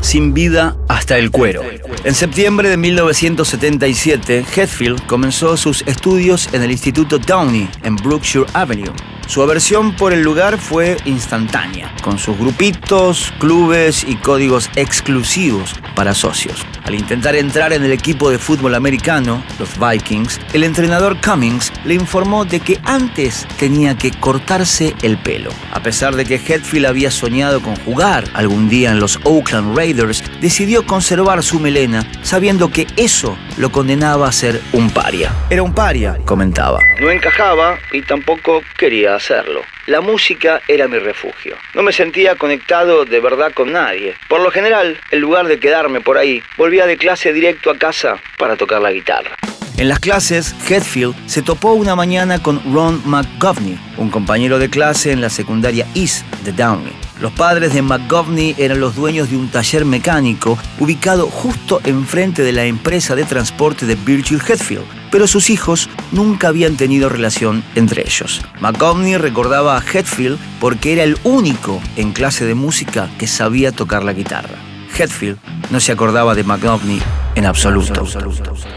Sin vida hasta el cuero. En septiembre de 1977, Hetfield comenzó sus estudios en el Instituto Downey, en Brookshire Avenue. Su aversión por el lugar fue instantánea, con sus grupitos, clubes y códigos exclusivos para socios. Al intentar entrar en el equipo de fútbol americano, los Vikings, el entrenador Cummings le informó de que antes tenía que cortarse el pelo. A pesar de que Hetfield había soñado con jugar algún día en los Oakland Raiders, decidió conservar su melena, sabiendo que eso lo condenaba a ser un paria. Era un paria, comentaba. No encajaba y tampoco quería hacerlo. La música era mi refugio. No me sentía conectado de verdad con nadie. Por lo general, en lugar de quedarme por ahí, volvía de clase directo a casa para tocar la guitarra. En las clases, Hetfield se topó una mañana con Ron McGovney, un compañero de clase en la secundaria East de Downey. Los padres de McGovney eran los dueños de un taller mecánico ubicado justo enfrente de la empresa de transporte de Virgil Hetfield, pero sus hijos nunca habían tenido relación entre ellos. McGovney recordaba a Hetfield porque era el único en clase de música que sabía tocar la guitarra. Hetfield no se acordaba de McGovney en absoluto.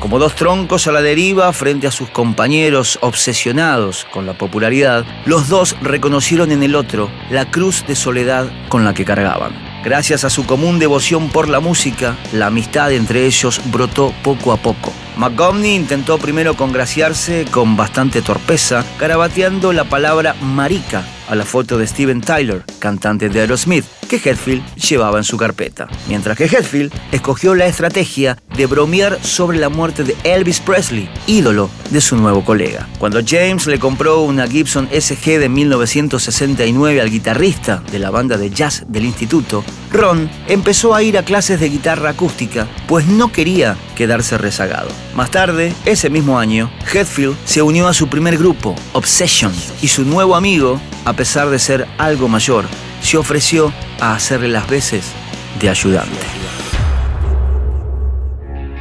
Como dos troncos a la deriva frente a sus compañeros obsesionados con la popularidad, los dos reconocieron en el otro la cruz de soledad con la que cargaban. Gracias a su común devoción por la música, la amistad entre ellos brotó poco a poco. McGovney intentó primero congraciarse con bastante torpeza, garabateando la palabra marica a la foto de Steven Tyler, cantante de Aerosmith, que Hetfield llevaba en su carpeta. Mientras que Hetfield escogió la estrategia de bromear sobre la muerte de Elvis Presley, ídolo de su nuevo colega. Cuando James le compró una Gibson SG de 1969 al guitarrista de la banda de jazz del instituto, Ron empezó a ir a clases de guitarra acústica, pues no quería quedarse rezagado. Más tarde, ese mismo año, Hetfield se unió a su primer grupo, Obsession, y su nuevo amigo, a pesar de ser algo mayor, se ofreció a hacerle las veces de ayudante.